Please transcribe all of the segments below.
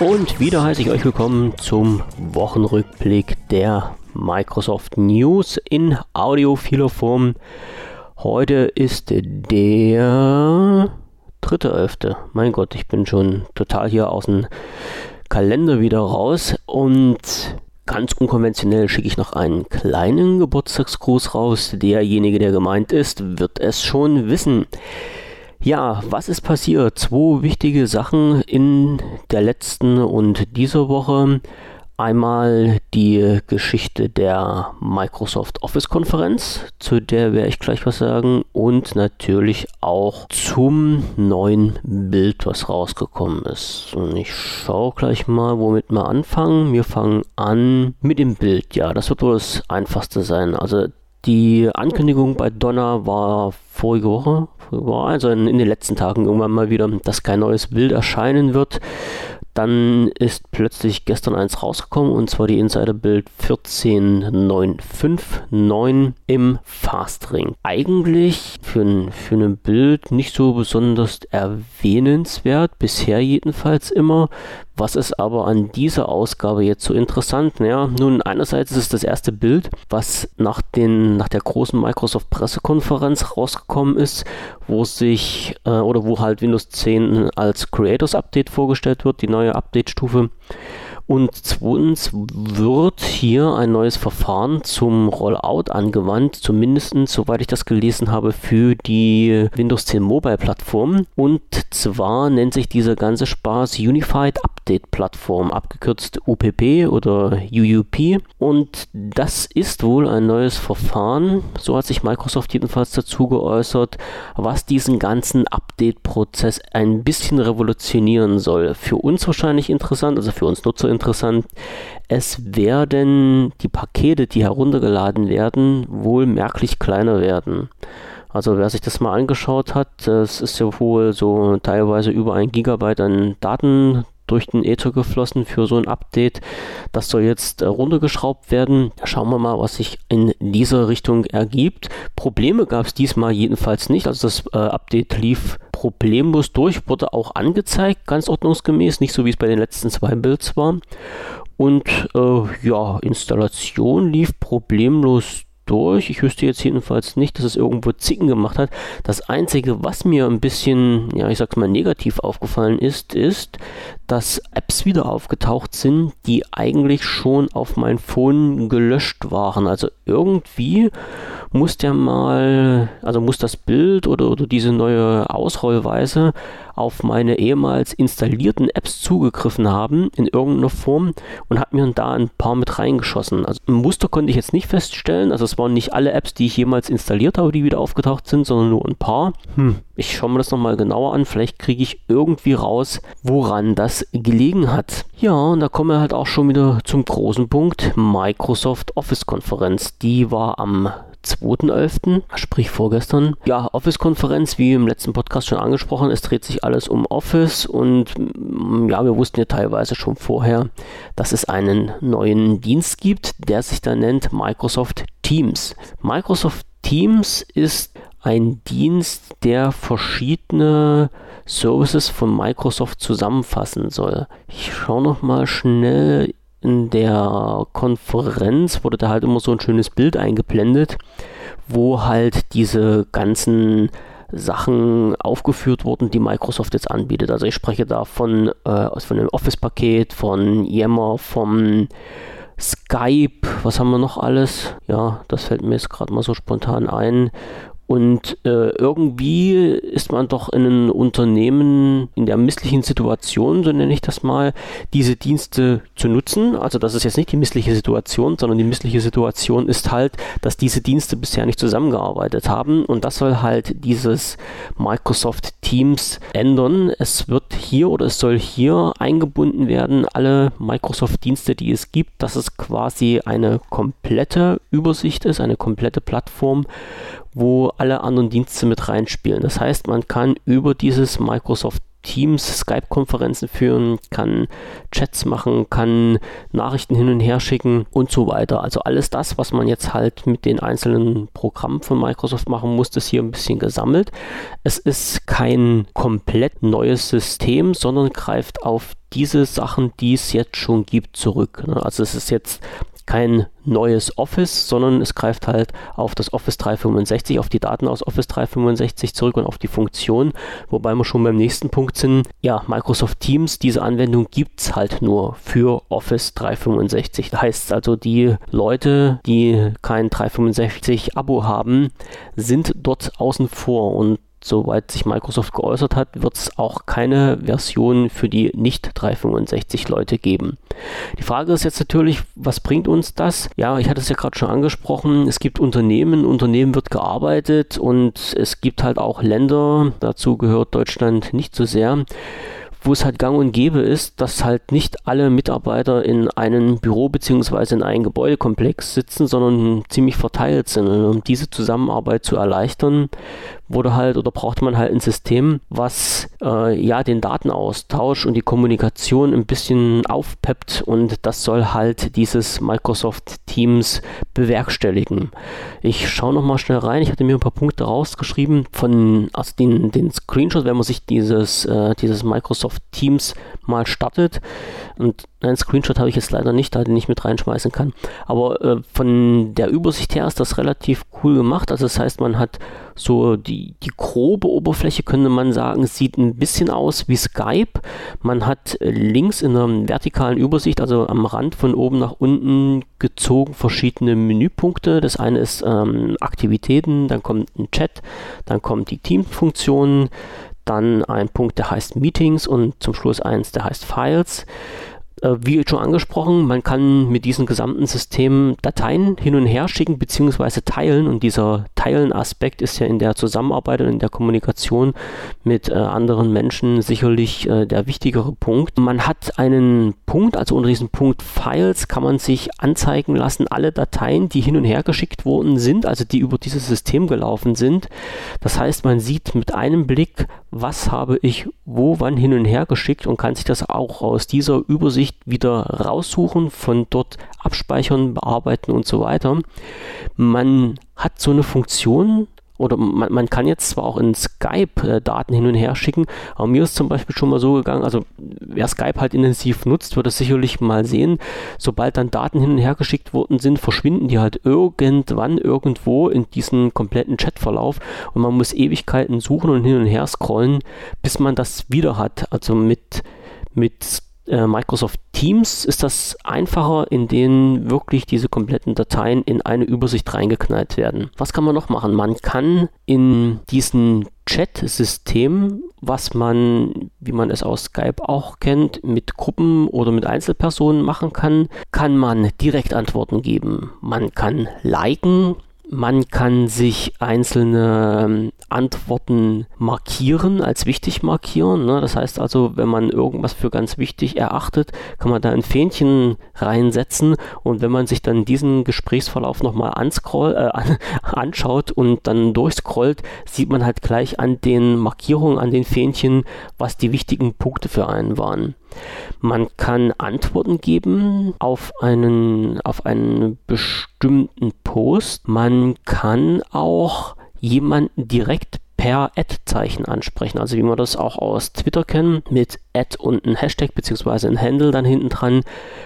Und wieder heiße ich euch willkommen zum Wochenrückblick der Microsoft News in audiophiler Form. Heute ist der dritte Elfte. Mein Gott, ich bin schon total hier aus dem Kalender wieder raus und ganz unkonventionell schicke ich noch einen kleinen Geburtstagsgruß raus. Derjenige, der gemeint ist, wird es schon wissen. Ja, was ist passiert? Zwei wichtige Sachen in der letzten und dieser Woche. Einmal die Geschichte der Microsoft Office Konferenz, zu der werde ich gleich was sagen, und natürlich auch zum neuen Bild, was rausgekommen ist. Und ich schaue gleich mal, womit wir anfangen. Wir fangen an mit dem Bild. Ja, das wird wohl das einfachste sein. Also die Ankündigung bei Donner war vorige Woche, also in, in den letzten Tagen irgendwann mal wieder, dass kein neues Bild erscheinen wird. Dann ist plötzlich gestern eins rausgekommen und zwar die Insider-Bild 14959 im Fastring. Eigentlich für ein, für ein Bild nicht so besonders erwähnenswert, bisher jedenfalls immer. Was ist aber an dieser Ausgabe jetzt so interessant? Naja, nun, einerseits ist es das erste Bild, was nach, den, nach der großen Microsoft-Pressekonferenz rausgekommen ist, wo sich äh, oder wo halt Windows 10 als Creators Update vorgestellt wird, die neue Update-Stufe. Und zweitens wird hier ein neues Verfahren zum Rollout angewandt, zumindest soweit ich das gelesen habe, für die Windows 10 Mobile Plattform. Und zwar nennt sich dieser ganze Spaß Unified Update Plattform, abgekürzt UPP oder UUP. Und das ist wohl ein neues Verfahren, so hat sich Microsoft jedenfalls dazu geäußert, was diesen ganzen Update-Prozess ein bisschen revolutionieren soll. Für uns wahrscheinlich interessant, also für uns Nutzer interessant. Es werden die Pakete, die heruntergeladen werden, wohl merklich kleiner werden. Also wer sich das mal angeschaut hat, es ist ja wohl so teilweise über ein Gigabyte an Daten durch den Ether geflossen für so ein Update. Das soll jetzt äh, runtergeschraubt werden. Schauen wir mal, was sich in dieser Richtung ergibt. Probleme gab es diesmal jedenfalls nicht. Also das äh, Update lief problemlos durch, wurde auch angezeigt, ganz ordnungsgemäß, nicht so wie es bei den letzten zwei Builds war. Und äh, ja, Installation lief problemlos durch. Ich wüsste jetzt jedenfalls nicht, dass es irgendwo Zicken gemacht hat. Das Einzige, was mir ein bisschen, ja, ich sag's mal, negativ aufgefallen ist, ist, dass Apps wieder aufgetaucht sind, die eigentlich schon auf mein Phone gelöscht waren. Also irgendwie muss der mal, also muss das Bild oder, oder diese neue Ausrollweise auf meine ehemals installierten Apps zugegriffen haben in irgendeiner Form und hat mir da ein paar mit reingeschossen. Also ein Muster konnte ich jetzt nicht feststellen, also es waren nicht alle Apps, die ich jemals installiert habe, die wieder aufgetaucht sind, sondern nur ein paar. Hm, ich schaue mir das nochmal genauer an, vielleicht kriege ich irgendwie raus, woran das gelegen hat. Ja, und da kommen wir halt auch schon wieder zum großen Punkt, Microsoft Office Konferenz. Die war am 2.11., sprich vorgestern. Ja, Office-Konferenz, wie im letzten Podcast schon angesprochen, es dreht sich alles um Office und mm, ja, wir wussten ja teilweise schon vorher, dass es einen neuen Dienst gibt, der sich da nennt Microsoft Teams. Microsoft Teams ist ein Dienst, der verschiedene Services von Microsoft zusammenfassen soll. Ich schaue noch mal schnell in der Konferenz wurde da halt immer so ein schönes Bild eingeblendet, wo halt diese ganzen Sachen aufgeführt wurden, die Microsoft jetzt anbietet. Also ich spreche da von, äh, von dem Office-Paket, von Yammer, vom Skype, was haben wir noch alles? Ja, das fällt mir jetzt gerade mal so spontan ein. Und äh, irgendwie ist man doch in einem Unternehmen in der misslichen Situation, so nenne ich das mal, diese Dienste zu nutzen. Also das ist jetzt nicht die missliche Situation, sondern die missliche Situation ist halt, dass diese Dienste bisher nicht zusammengearbeitet haben. Und das soll halt dieses Microsoft Teams ändern. Es wird hier oder es soll hier eingebunden werden, alle Microsoft-Dienste, die es gibt, dass es quasi eine komplette Übersicht ist, eine komplette Plattform, wo alle anderen Dienste mit reinspielen. Das heißt, man kann über dieses Microsoft Teams Skype-Konferenzen führen, kann Chats machen, kann Nachrichten hin und her schicken und so weiter. Also alles das, was man jetzt halt mit den einzelnen Programmen von Microsoft machen muss, ist hier ein bisschen gesammelt. Es ist kein komplett neues System, sondern greift auf diese Sachen, die es jetzt schon gibt, zurück. Ne? Also es ist jetzt kein neues Office, sondern es greift halt auf das Office 365, auf die Daten aus Office 365 zurück und auf die Funktion, wobei wir schon beim nächsten Punkt sind. Ja, Microsoft Teams, diese Anwendung gibt es halt nur für Office 365. Das heißt also, die Leute, die kein 365-Abo haben, sind dort außen vor und soweit sich Microsoft geäußert hat, wird es auch keine Version für die nicht 365 Leute geben. Die Frage ist jetzt natürlich, was bringt uns das? Ja, ich hatte es ja gerade schon angesprochen, es gibt Unternehmen, Unternehmen wird gearbeitet und es gibt halt auch Länder, dazu gehört Deutschland nicht so sehr, wo es halt gang und gäbe ist, dass halt nicht alle Mitarbeiter in einem Büro bzw. in einem Gebäudekomplex sitzen, sondern ziemlich verteilt sind. Und um diese Zusammenarbeit zu erleichtern, wurde halt oder brauchte man halt ein System, was äh, ja den Datenaustausch und die Kommunikation ein bisschen aufpeppt und das soll halt dieses Microsoft Teams bewerkstelligen. Ich schaue nochmal schnell rein. Ich hatte mir ein paar Punkte rausgeschrieben von also den, den Screenshot, wenn man sich dieses, äh, dieses Microsoft Teams mal startet. Und einen Screenshot habe ich jetzt leider nicht, da den ich mit reinschmeißen kann. Aber äh, von der Übersicht her ist das relativ cool gemacht. Also das heißt, man hat so die, die grobe Oberfläche, könnte man sagen, sieht ein bisschen aus wie Skype. Man hat äh, links in einer vertikalen Übersicht, also am Rand von oben nach unten gezogen, verschiedene Menüpunkte. Das eine ist ähm, Aktivitäten, dann kommt ein Chat, dann kommt die Teamfunktion, dann ein Punkt, der heißt Meetings und zum Schluss eins, der heißt Files. Äh, wie schon angesprochen, man kann mit diesem gesamten System Dateien hin und her schicken bzw. teilen und dieser Teilen-Aspekt ist ja in der Zusammenarbeit und in der Kommunikation mit äh, anderen Menschen sicherlich äh, der wichtigere Punkt. Man hat einen Punkt, also unter diesem Punkt Files kann man sich anzeigen lassen, alle Dateien, die hin und her geschickt worden sind, also die über dieses System gelaufen sind. Das heißt, man sieht mit einem Blick, was habe ich wo wann hin und her geschickt und kann sich das auch aus dieser Übersicht wieder raussuchen, von dort abspeichern, bearbeiten und so weiter. Man hat so eine Funktion, oder man, man, kann jetzt zwar auch in Skype äh, Daten hin und her schicken, aber mir ist zum Beispiel schon mal so gegangen, also wer Skype halt intensiv nutzt, wird es sicherlich mal sehen, sobald dann Daten hin und her geschickt worden sind, verschwinden die halt irgendwann irgendwo in diesen kompletten Chatverlauf und man muss Ewigkeiten suchen und hin und her scrollen, bis man das wieder hat. Also mit, mit äh, Microsoft Teams ist das einfacher, in denen wirklich diese kompletten Dateien in eine Übersicht reingeknallt werden. Was kann man noch machen? Man kann in diesen Chat-System, was man, wie man es aus Skype auch kennt, mit Gruppen oder mit Einzelpersonen machen kann, kann man direkt Antworten geben. Man kann liken, man kann sich einzelne ähm, Antworten markieren, als wichtig markieren. Ne? Das heißt also, wenn man irgendwas für ganz wichtig erachtet, kann man da ein Fähnchen reinsetzen und wenn man sich dann diesen Gesprächsverlauf nochmal äh, anschaut und dann durchscrollt, sieht man halt gleich an den Markierungen, an den Fähnchen, was die wichtigen Punkte für einen waren. Man kann Antworten geben auf einen, auf einen bestimmten Post. Man kann auch jemanden direkt per Ad-Zeichen ansprechen. Also wie man das auch aus Twitter kennt, mit Ad und ein Hashtag bzw. ein Handle dann hinten dran,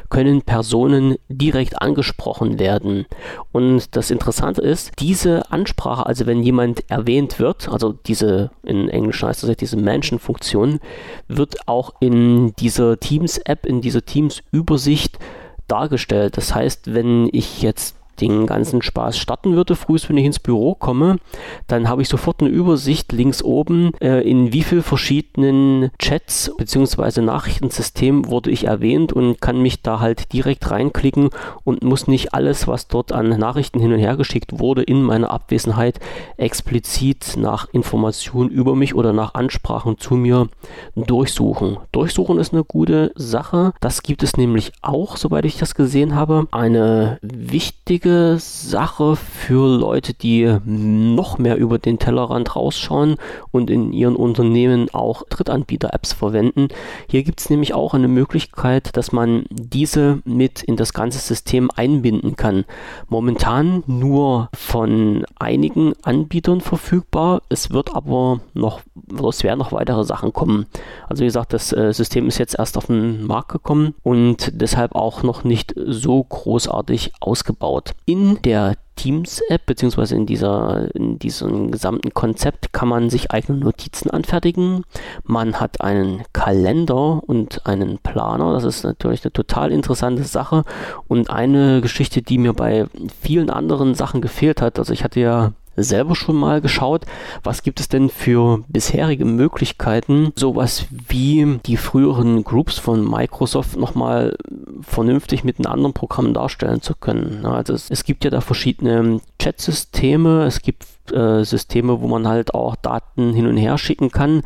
können Personen direkt angesprochen werden. Und das Interessante ist, diese Ansprache, also wenn jemand erwähnt wird, also diese, in Englisch heißt das ja diese Mention-Funktion, wird auch in dieser Teams-App, in dieser Teams-Übersicht dargestellt. Das heißt, wenn ich jetzt den ganzen Spaß starten würde, frühst, wenn ich ins Büro komme, dann habe ich sofort eine Übersicht links oben, äh, in wie vielen verschiedenen Chats bzw. Nachrichtensystemen wurde ich erwähnt und kann mich da halt direkt reinklicken und muss nicht alles, was dort an Nachrichten hin und her geschickt wurde, in meiner Abwesenheit explizit nach Informationen über mich oder nach Ansprachen zu mir durchsuchen. Durchsuchen ist eine gute Sache. Das gibt es nämlich auch, soweit ich das gesehen habe. Eine wichtige wichtige Sache für Leute, die noch mehr über den Tellerrand rausschauen und in ihren Unternehmen auch Drittanbieter-Apps verwenden. Hier gibt es nämlich auch eine Möglichkeit, dass man diese mit in das ganze System einbinden kann. Momentan nur von einigen Anbietern verfügbar. Es wird aber noch, es werden noch weitere Sachen kommen. Also wie gesagt, das äh, System ist jetzt erst auf den Markt gekommen und deshalb auch noch nicht so großartig ausgebaut. In der Teams-App, beziehungsweise in, in diesem gesamten Konzept kann man sich eigene Notizen anfertigen. Man hat einen Kalender und einen Planer. Das ist natürlich eine total interessante Sache und eine Geschichte, die mir bei vielen anderen Sachen gefehlt hat. Also ich hatte ja selber schon mal geschaut, was gibt es denn für bisherige Möglichkeiten, sowas wie die früheren Groups von Microsoft nochmal vernünftig mit einem anderen Programm darstellen zu können. Also es, es gibt ja da verschiedene Chat-Systeme, es gibt äh, Systeme, wo man halt auch Daten hin und her schicken kann.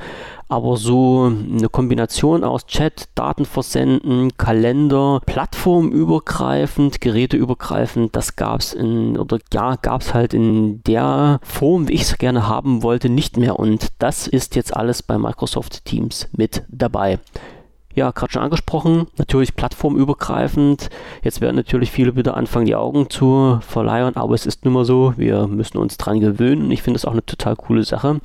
Aber so eine Kombination aus Chat, Daten versenden, Kalender, plattformübergreifend, geräteübergreifend, das gab es in, oder ja, gab es halt in der Form, wie ich es gerne haben wollte, nicht mehr. Und das ist jetzt alles bei Microsoft Teams mit dabei ja, gerade schon angesprochen, natürlich plattformübergreifend. Jetzt werden natürlich viele wieder anfangen, die Augen zu verleihen, aber es ist nun mal so, wir müssen uns dran gewöhnen. Ich finde das auch eine total coole Sache.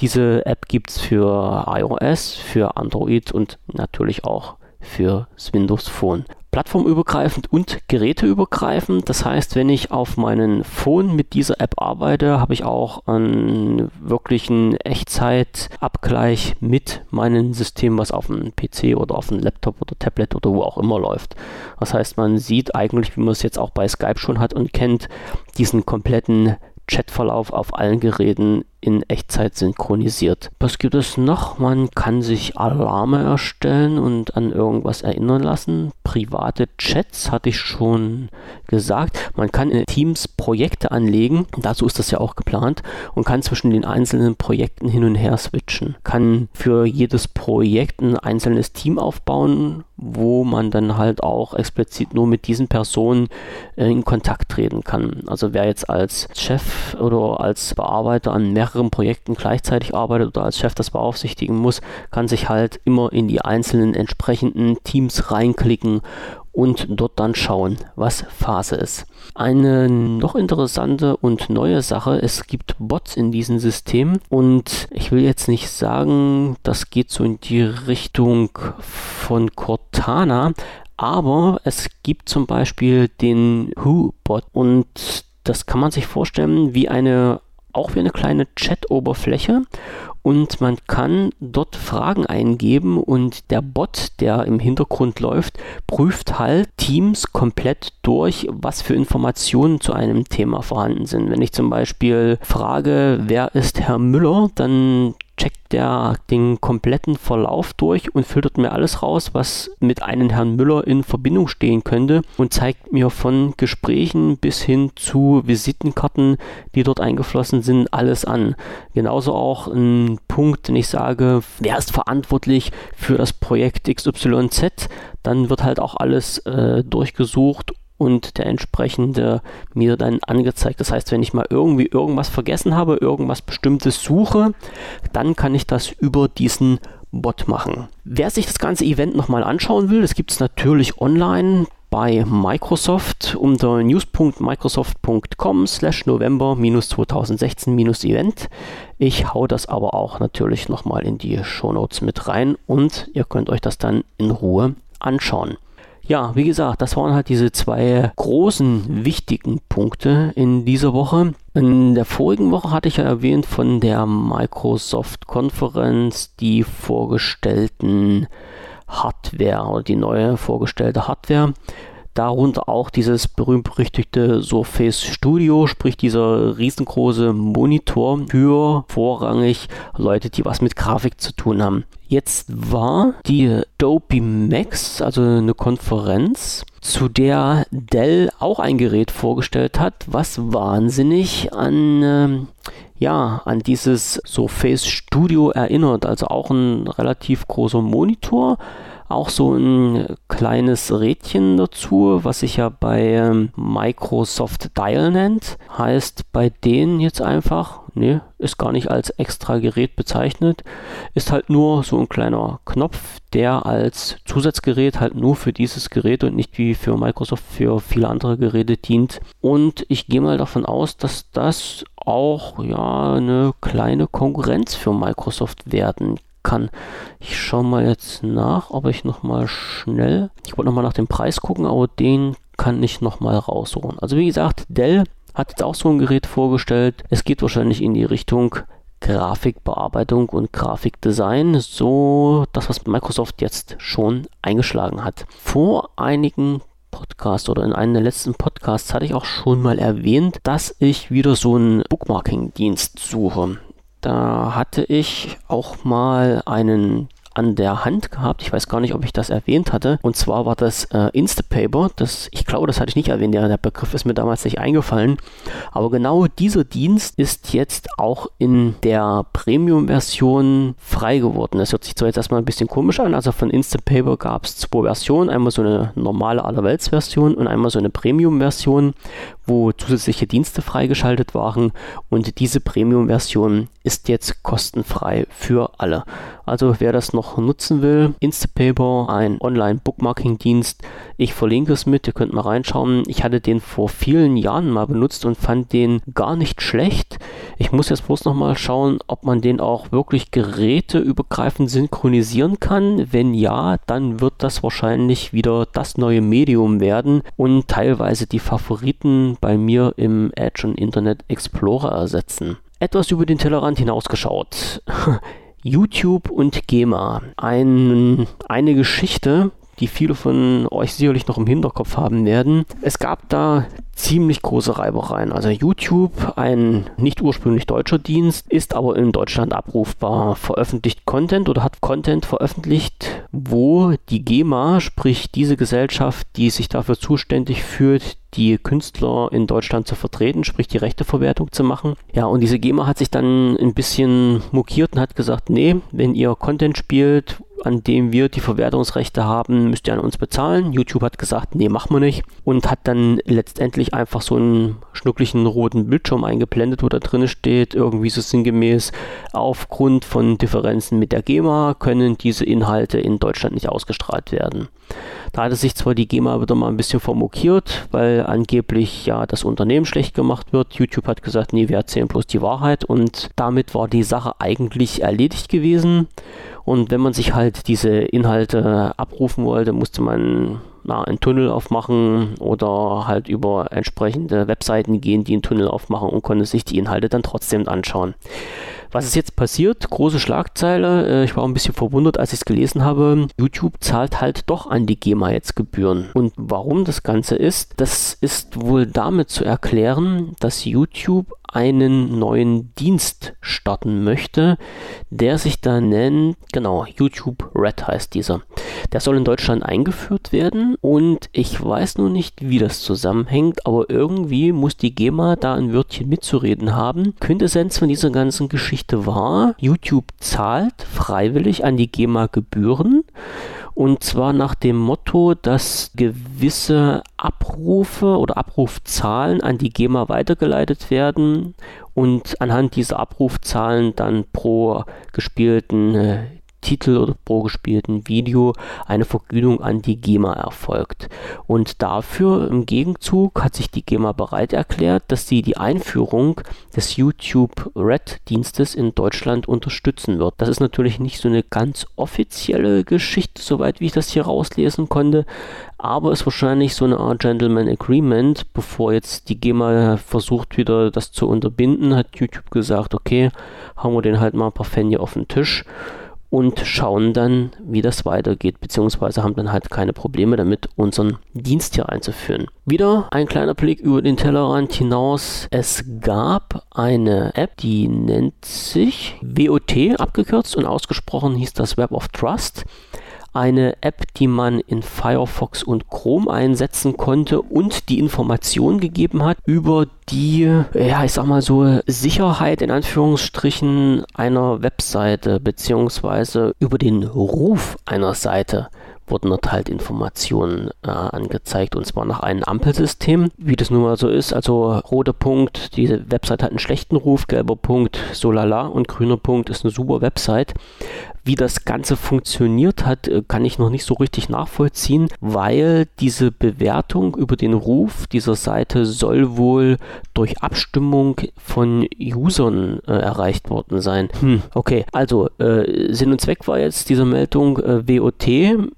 Diese App gibt es für iOS, für Android und natürlich auch für das Windows Phone plattformübergreifend und geräteübergreifend. Das heißt, wenn ich auf meinen Phone mit dieser App arbeite, habe ich auch einen wirklichen Echtzeitabgleich mit meinem System, was auf dem PC oder auf dem Laptop oder Tablet oder wo auch immer läuft. Das heißt, man sieht eigentlich, wie man es jetzt auch bei Skype schon hat und kennt, diesen kompletten Chatverlauf auf allen Geräten in Echtzeit synchronisiert. Was gibt es noch? Man kann sich Alarme erstellen und an irgendwas erinnern lassen. Private Chats hatte ich schon gesagt. Man kann in Teams Projekte anlegen. Dazu ist das ja auch geplant und kann zwischen den einzelnen Projekten hin und her switchen. Kann für jedes Projekt ein einzelnes Team aufbauen, wo man dann halt auch explizit nur mit diesen Personen äh, in Kontakt treten kann. Also wer jetzt als Chef oder als Bearbeiter an mehreren mehreren Projekten gleichzeitig arbeitet oder als Chef das beaufsichtigen muss, kann sich halt immer in die einzelnen entsprechenden Teams reinklicken und dort dann schauen, was Phase ist. Eine noch interessante und neue Sache, es gibt Bots in diesem System und ich will jetzt nicht sagen, das geht so in die Richtung von Cortana, aber es gibt zum Beispiel den Who-Bot und das kann man sich vorstellen wie eine auch wie eine kleine Chat-Oberfläche und man kann dort Fragen eingeben und der Bot, der im Hintergrund läuft, prüft halt Teams komplett durch, was für Informationen zu einem Thema vorhanden sind. Wenn ich zum Beispiel frage, wer ist Herr Müller, dann checkt der den kompletten Verlauf durch und filtert mir alles raus, was mit einem Herrn Müller in Verbindung stehen könnte und zeigt mir von Gesprächen bis hin zu Visitenkarten, die dort eingeflossen sind, alles an. Genauso auch ein Punkt, den ich sage, wer ist verantwortlich für das Projekt XYZ, dann wird halt auch alles äh, durchgesucht und der entsprechende mir dann angezeigt. Das heißt, wenn ich mal irgendwie irgendwas vergessen habe, irgendwas bestimmtes suche, dann kann ich das über diesen Bot machen. Wer sich das ganze Event nochmal anschauen will, das gibt es natürlich online bei Microsoft unter news.microsoft.com slash November 2016 Event. Ich hau das aber auch natürlich nochmal in die Shownotes mit rein und ihr könnt euch das dann in Ruhe anschauen. Ja, wie gesagt, das waren halt diese zwei großen wichtigen Punkte in dieser Woche. In der vorigen Woche hatte ich ja erwähnt von der Microsoft-Konferenz die vorgestellten Hardware oder die neue vorgestellte Hardware. Darunter auch dieses berühmt-berüchtigte Surface Studio, sprich dieser riesengroße Monitor für vorrangig Leute, die was mit Grafik zu tun haben. Jetzt war die Dopey Max, also eine Konferenz, zu der Dell auch ein Gerät vorgestellt hat, was wahnsinnig an ähm, ja, an dieses Surface Studio erinnert. Also auch ein relativ großer Monitor, auch so ein kleines Rädchen dazu, was sich ja bei ähm, Microsoft Dial nennt. Heißt bei denen jetzt einfach, ne, ist gar nicht als extra Gerät bezeichnet, ist halt nur so ein kleiner Knopf, der als Zusatzgerät halt nur für dieses Gerät und nicht wie für Microsoft für viele andere Geräte dient. Und ich gehe mal davon aus, dass das auch ja eine kleine Konkurrenz für Microsoft werden kann. Ich schaue mal jetzt nach, ob ich nochmal schnell, ich wollte nochmal nach dem Preis gucken, aber den kann ich nochmal raussuchen. Also wie gesagt, Dell hat jetzt auch so ein Gerät vorgestellt. Es geht wahrscheinlich in die Richtung Grafikbearbeitung und Grafikdesign, so das, was Microsoft jetzt schon eingeschlagen hat. Vor einigen Podcasts oder in einem der letzten Podcasts hatte ich auch schon mal erwähnt, dass ich wieder so einen Bookmarking-Dienst suche. Da hatte ich auch mal einen an der Hand gehabt. Ich weiß gar nicht, ob ich das erwähnt hatte. Und zwar war das äh, Instapaper. Das, ich glaube, das hatte ich nicht erwähnt. Der, der Begriff ist mir damals nicht eingefallen. Aber genau dieser Dienst ist jetzt auch in der Premium-Version frei geworden. Das hört sich zwar jetzt erstmal ein bisschen komisch an. Also von Instapaper gab es zwei Versionen. Einmal so eine normale Allerwelts-Version und einmal so eine Premium-Version, wo zusätzliche Dienste freigeschaltet waren. Und diese Premium-Version ist jetzt kostenfrei für alle. Also wer das noch nutzen will, Instapaper, ein Online-Bookmarking-Dienst. Ich verlinke es mit, ihr könnt mal reinschauen. Ich hatte den vor vielen Jahren mal benutzt und fand den gar nicht schlecht. Ich muss jetzt bloß noch mal schauen, ob man den auch wirklich geräteübergreifend synchronisieren kann. Wenn ja, dann wird das wahrscheinlich wieder das neue Medium werden und teilweise die Favoriten bei mir im Edge und Internet Explorer ersetzen. Etwas über den Tellerrand hinausgeschaut. YouTube und GEMA. Ein, eine Geschichte, die viele von euch sicherlich noch im Hinterkopf haben werden. Es gab da ziemlich große Reibereien. Also YouTube, ein nicht ursprünglich deutscher Dienst, ist aber in Deutschland abrufbar, veröffentlicht Content oder hat Content veröffentlicht, wo die GEMA, sprich diese Gesellschaft, die sich dafür zuständig fühlt, die Künstler in Deutschland zu vertreten, sprich die Rechteverwertung zu machen. Ja, und diese GEMA hat sich dann ein bisschen mokiert und hat gesagt, nee, wenn ihr Content spielt, an dem wir die Verwertungsrechte haben, müsst ihr an uns bezahlen. YouTube hat gesagt, nee, machen wir nicht. Und hat dann letztendlich einfach so einen schnucklichen roten Bildschirm eingeblendet, wo da drin steht, irgendwie so sinngemäß, aufgrund von Differenzen mit der GEMA können diese Inhalte in Deutschland nicht ausgestrahlt werden. Da hatte sich zwar die GEMA wieder mal ein bisschen vermokiert, weil angeblich ja das Unternehmen schlecht gemacht wird. YouTube hat gesagt, nee, wir erzählen bloß die Wahrheit und damit war die Sache eigentlich erledigt gewesen. Und wenn man sich halt diese Inhalte abrufen wollte, musste man na, einen Tunnel aufmachen oder halt über entsprechende Webseiten gehen, die einen Tunnel aufmachen und konnte sich die Inhalte dann trotzdem anschauen. Was ist jetzt passiert? Große Schlagzeile. Äh, ich war ein bisschen verwundert, als ich es gelesen habe. YouTube zahlt halt doch an die GEMA jetzt Gebühren. Und warum das Ganze ist, das ist wohl damit zu erklären, dass YouTube einen neuen Dienst starten möchte, der sich da nennt, genau, YouTube Red heißt dieser. Der soll in Deutschland eingeführt werden und ich weiß nur nicht, wie das zusammenhängt, aber irgendwie muss die GEMA da ein Wörtchen mitzureden haben. Quintessenz von dieser ganzen Geschichte war, YouTube zahlt freiwillig an die GEMA Gebühren. Und zwar nach dem Motto, dass gewisse Abrufe oder Abrufzahlen an die GEMA weitergeleitet werden und anhand dieser Abrufzahlen dann pro gespielten äh, Titel oder pro gespielten Video eine Vergütung an die GEMA erfolgt. Und dafür im Gegenzug hat sich die GEMA bereit erklärt, dass sie die Einführung des YouTube Red Dienstes in Deutschland unterstützen wird. Das ist natürlich nicht so eine ganz offizielle Geschichte, soweit wie ich das hier rauslesen konnte, aber ist wahrscheinlich so eine Art Gentleman Agreement. Bevor jetzt die GEMA versucht wieder das zu unterbinden, hat YouTube gesagt, okay, haben wir den halt mal ein paar Fänge auf den Tisch und schauen dann, wie das weitergeht, beziehungsweise haben dann halt keine Probleme damit, unseren Dienst hier einzuführen. Wieder ein kleiner Blick über den Tellerrand hinaus. Es gab eine App, die nennt sich WOT abgekürzt und ausgesprochen hieß das Web of Trust eine App, die man in Firefox und Chrome einsetzen konnte und die Informationen gegeben hat über die, ja, ich sag mal so, Sicherheit in Anführungsstrichen einer Webseite beziehungsweise über den Ruf einer Seite wurden dort halt Informationen äh, angezeigt und zwar nach einem Ampelsystem, wie das nun mal so ist. Also roter Punkt, diese Website hat einen schlechten Ruf, gelber Punkt, so lala und grüner Punkt ist eine super Website. Wie das Ganze funktioniert hat, äh, kann ich noch nicht so richtig nachvollziehen, weil diese Bewertung über den Ruf dieser Seite soll wohl durch Abstimmung von Usern äh, erreicht worden sein. Hm, okay, also äh, Sinn und Zweck war jetzt dieser Meldung, äh, WOT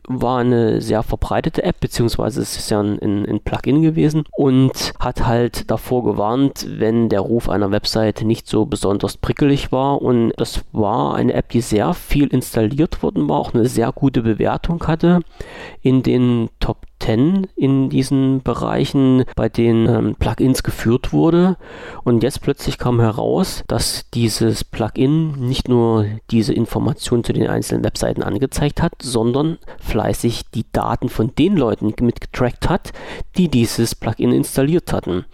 war eine sehr verbreitete App, beziehungsweise es ist ja ein, ein, ein Plugin gewesen und hat halt davor gewarnt, wenn der Ruf einer Website nicht so besonders prickelig war und das war eine App, die sehr viel installiert worden war, auch eine sehr gute Bewertung hatte in den Top 10 in diesen Bereichen, bei denen ähm, Plugins geführt wurde. Und jetzt plötzlich kam heraus, dass dieses Plugin nicht nur diese Informationen zu den einzelnen Webseiten angezeigt hat, sondern fleißig die Daten von den Leuten mitgetrackt hat, die dieses Plugin installiert hatten.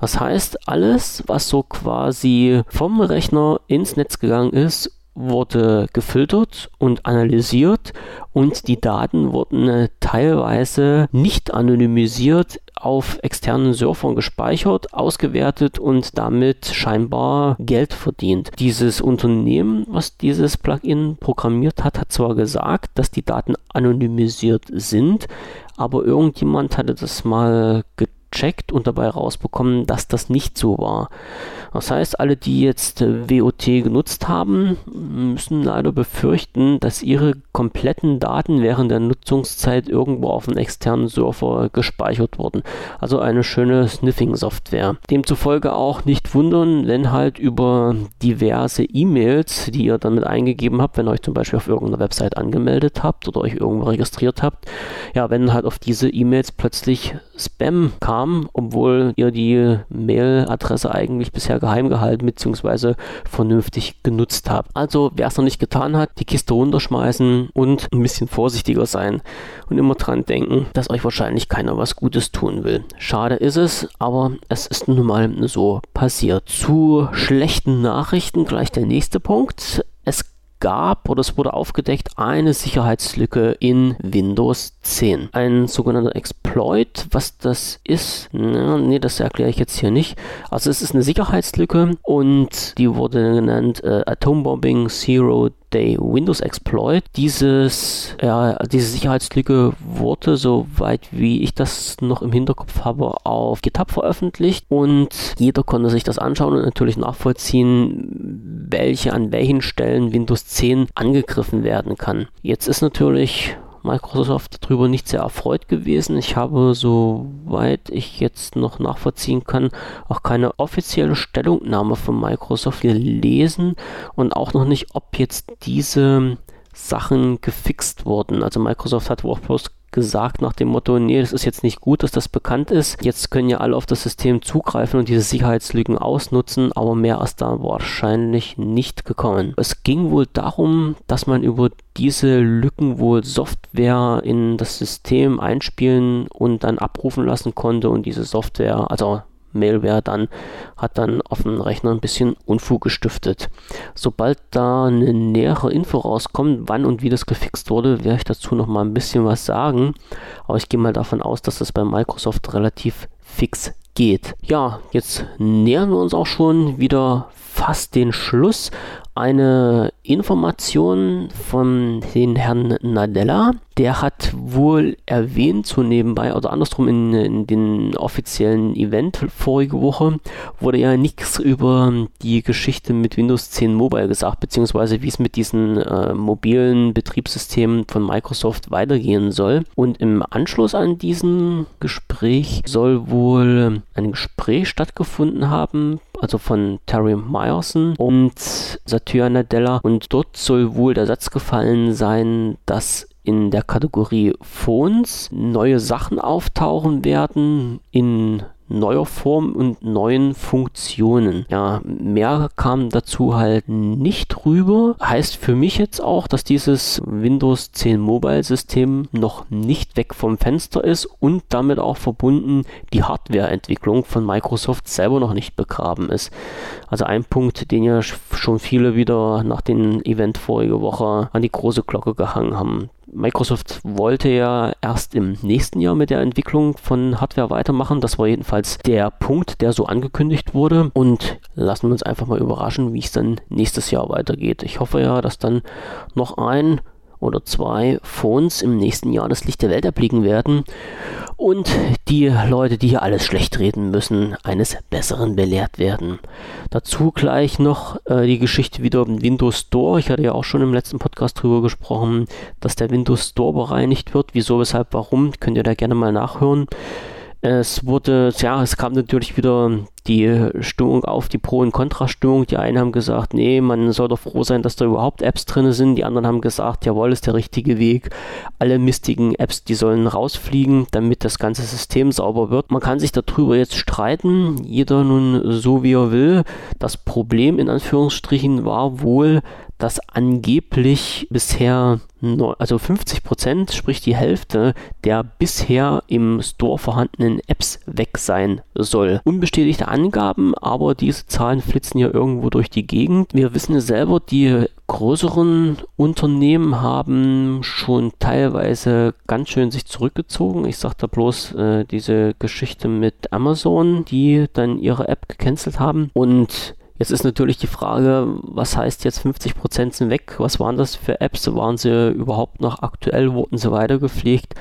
Das heißt, alles, was so quasi vom Rechner ins Netz gegangen ist wurde gefiltert und analysiert und die Daten wurden äh, teilweise nicht anonymisiert auf externen Servern gespeichert, ausgewertet und damit scheinbar Geld verdient. Dieses Unternehmen, was dieses Plugin programmiert hat, hat zwar gesagt, dass die Daten anonymisiert sind, aber irgendjemand hatte das mal gecheckt und dabei rausbekommen, dass das nicht so war. Das heißt, alle, die jetzt äh, WOT genutzt haben, müssen leider befürchten, dass ihre kompletten Daten während der Nutzungszeit irgendwo auf einem externen Server gespeichert wurden. Also eine schöne Sniffing-Software. Demzufolge auch nicht wundern, wenn halt über diverse E-Mails, die ihr damit eingegeben habt, wenn ihr euch zum Beispiel auf irgendeiner Website angemeldet habt oder euch irgendwo registriert habt, ja, wenn halt auf diese E-Mails plötzlich Spam kam, obwohl ihr die Mailadresse eigentlich bisher geheim gehalten bzw. vernünftig genutzt habt. Also wer es noch nicht getan hat, die Kiste runterschmeißen und ein bisschen vorsichtiger sein und immer dran denken, dass euch wahrscheinlich keiner was Gutes tun will. Schade ist es, aber es ist nun mal so passiert. Zu schlechten Nachrichten gleich der nächste Punkt. Es gab oder es wurde aufgedeckt eine Sicherheitslücke in Windows 10. Ein sogenannter Exploit. Was das ist, na, nee, das erkläre ich jetzt hier nicht. Also es ist eine Sicherheitslücke und die wurde genannt äh, Atom Bombing Zero Day Windows Exploit. Dieses, ja, diese Sicherheitslücke wurde, soweit wie ich das noch im Hinterkopf habe, auf GitHub veröffentlicht und jeder konnte sich das anschauen und natürlich nachvollziehen, welche an welchen Stellen Windows 10 angegriffen werden kann. Jetzt ist natürlich Microsoft darüber nicht sehr erfreut gewesen. Ich habe, soweit ich jetzt noch nachvollziehen kann, auch keine offizielle Stellungnahme von Microsoft gelesen und auch noch nicht, ob jetzt diese Sachen gefixt wurden. Also Microsoft hat wohl bloß gesagt nach dem Motto, nee, das ist jetzt nicht gut, dass das bekannt ist. Jetzt können ja alle auf das System zugreifen und diese Sicherheitslücken ausnutzen, aber mehr ist da wahrscheinlich nicht gekommen. Es ging wohl darum, dass man über diese Lücken wohl Software in das System einspielen und dann abrufen lassen konnte und diese Software, also Mailware dann hat dann auf dem Rechner ein bisschen Unfug gestiftet. Sobald da eine nähere Info rauskommt, wann und wie das gefixt wurde, werde ich dazu noch mal ein bisschen was sagen. Aber ich gehe mal davon aus, dass das bei Microsoft relativ fix geht. Ja, jetzt nähern wir uns auch schon wieder fast den Schluss eine Information von den Herrn Nadella. Der hat wohl erwähnt, so nebenbei, oder andersrum in, in den offiziellen Event vorige Woche, wurde ja nichts über die Geschichte mit Windows 10 Mobile gesagt, beziehungsweise wie es mit diesen äh, mobilen Betriebssystemen von Microsoft weitergehen soll. Und im Anschluss an diesem Gespräch soll wohl ein Gespräch stattgefunden haben, also von Terry Myerson und Satya Nadella. Und dort soll wohl der Satz gefallen sein, dass in der Kategorie Phones neue Sachen auftauchen werden in neuer Form und neuen Funktionen. Ja, mehr kam dazu halt nicht rüber. Heißt für mich jetzt auch, dass dieses Windows 10 Mobile System noch nicht weg vom Fenster ist und damit auch verbunden die Hardwareentwicklung von Microsoft selber noch nicht begraben ist. Also ein Punkt, den ja schon viele wieder nach dem Event vorige Woche an die große Glocke gehangen haben. Microsoft wollte ja erst im nächsten Jahr mit der Entwicklung von Hardware weitermachen. Das war jedenfalls der Punkt, der so angekündigt wurde. Und lassen wir uns einfach mal überraschen, wie es dann nächstes Jahr weitergeht. Ich hoffe ja, dass dann noch ein oder zwei Phones im nächsten Jahr das Licht der Welt erblicken werden und die Leute, die hier alles schlecht reden müssen, eines Besseren belehrt werden. Dazu gleich noch äh, die Geschichte wieder im Windows Store. Ich hatte ja auch schon im letzten Podcast drüber gesprochen, dass der Windows Store bereinigt wird. Wieso, weshalb, warum, könnt ihr da gerne mal nachhören. Es wurde, ja, es kam natürlich wieder die Stimmung auf, die Pro- und Kontra-Stimmung. Die einen haben gesagt, nee, man soll doch froh sein, dass da überhaupt Apps drin sind. Die anderen haben gesagt, jawohl, ist der richtige Weg. Alle mistigen Apps, die sollen rausfliegen, damit das ganze System sauber wird. Man kann sich darüber jetzt streiten, jeder nun so wie er will. Das Problem in Anführungsstrichen war wohl, dass angeblich bisher also 50 Prozent, sprich die Hälfte der bisher im Store vorhandenen Apps weg sein soll. Unbestätigte Angaben, aber diese Zahlen flitzen ja irgendwo durch die Gegend. Wir wissen ja selber, die größeren Unternehmen haben schon teilweise ganz schön sich zurückgezogen. Ich sage da bloß äh, diese Geschichte mit Amazon, die dann ihre App gecancelt haben und Jetzt ist natürlich die Frage, was heißt jetzt 50% sind weg? Was waren das für Apps? Waren sie überhaupt noch aktuell? Wurden sie weitergepflegt?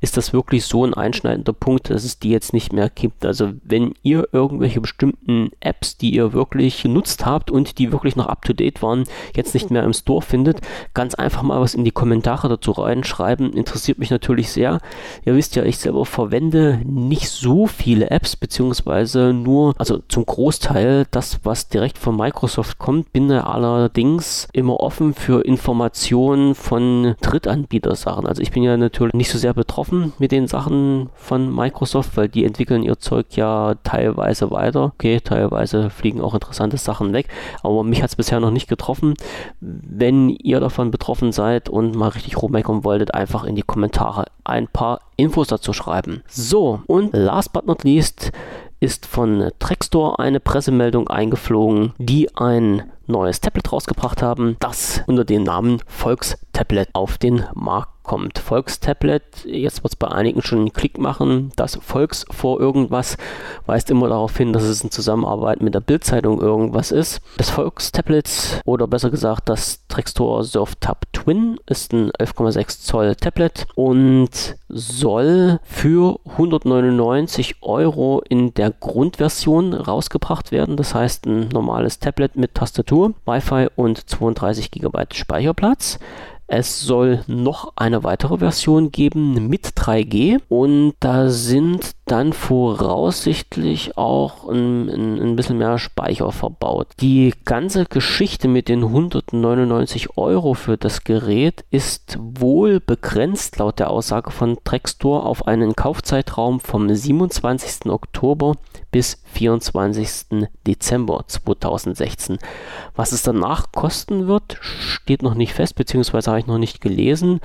Ist das wirklich so ein einschneidender Punkt, dass es die jetzt nicht mehr gibt. Also wenn ihr irgendwelche bestimmten Apps, die ihr wirklich genutzt habt und die wirklich noch up-to-date waren, jetzt nicht mehr im Store findet, ganz einfach mal was in die Kommentare dazu reinschreiben. Interessiert mich natürlich sehr. Ihr wisst ja, ich selber verwende nicht so viele Apps, beziehungsweise nur, also zum Großteil das, was direkt von Microsoft kommt, bin allerdings immer offen für Informationen von Drittanbietersachen. Also ich bin ja natürlich nicht so sehr betroffen offen mit den Sachen von Microsoft, weil die entwickeln ihr Zeug ja teilweise weiter. Okay, teilweise fliegen auch interessante Sachen weg, aber mich hat es bisher noch nicht getroffen. Wenn ihr davon betroffen seid und mal richtig rummeckern wolltet, einfach in die Kommentare ein paar Infos dazu schreiben. So, und last but not least ist von Trackstore eine Pressemeldung eingeflogen, die ein neues Tablet rausgebracht haben, das unter dem Namen Volkstablet auf den Markt kommt. Volkstablet, jetzt wird es bei einigen schon einen Klick machen, das Volks vor irgendwas weist immer darauf hin, dass es in Zusammenarbeit mit der Bildzeitung irgendwas ist. Das Volkstablet oder besser gesagt das Trackstore Surf Tab Twin ist ein 11,6 Zoll Tablet und soll für 199 Euro in der Grundversion rausgebracht werden. Das heißt ein normales Tablet mit Tastatur, Wi-Fi und 32 GB Speicherplatz. Es soll noch eine weitere Version geben mit 3G und da sind dann voraussichtlich auch ein, ein, ein, bisschen mehr Speicher verbaut. Die ganze Geschichte mit den 199 Euro für das Gerät ist wohl begrenzt laut der Aussage von Trackstore auf einen Kaufzeitraum vom 27. Oktober bis 24. Dezember 2016. Was es danach kosten wird, steht noch nicht fest, beziehungsweise habe ich noch nicht gelesen.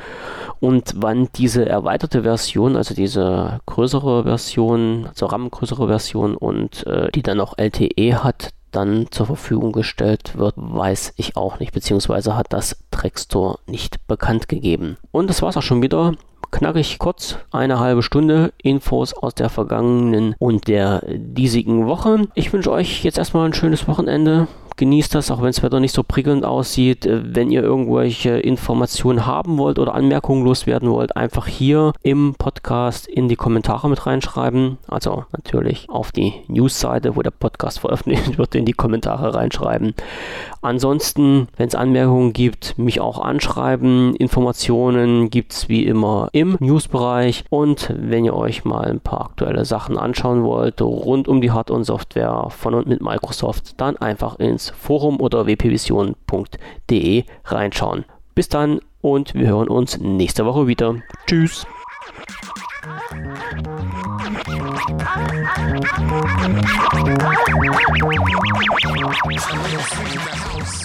Und wann diese erweiterte Version, also diese größere Version, also RAM größere Version und äh, die dann auch LTE hat, dann zur Verfügung gestellt wird, weiß ich auch nicht, beziehungsweise hat das Trackstore nicht bekannt gegeben. Und das war es auch schon wieder knackig kurz, eine halbe Stunde Infos aus der vergangenen und der diesigen Woche. Ich wünsche euch jetzt erstmal ein schönes Wochenende genießt das, auch wenn das Wetter nicht so prickelnd aussieht. Wenn ihr irgendwelche Informationen haben wollt oder Anmerkungen loswerden wollt, einfach hier im Podcast in die Kommentare mit reinschreiben. Also natürlich auf die News-Seite, wo der Podcast veröffentlicht wird, in die Kommentare reinschreiben. Ansonsten, wenn es Anmerkungen gibt, mich auch anschreiben. Informationen gibt es wie immer im News-Bereich. Und wenn ihr euch mal ein paar aktuelle Sachen anschauen wollt, rund um die Hard- und Software von und mit Microsoft, dann einfach ins Forum oder wpvision.de reinschauen. Bis dann und wir hören uns nächste Woche wieder. Tschüss. Thank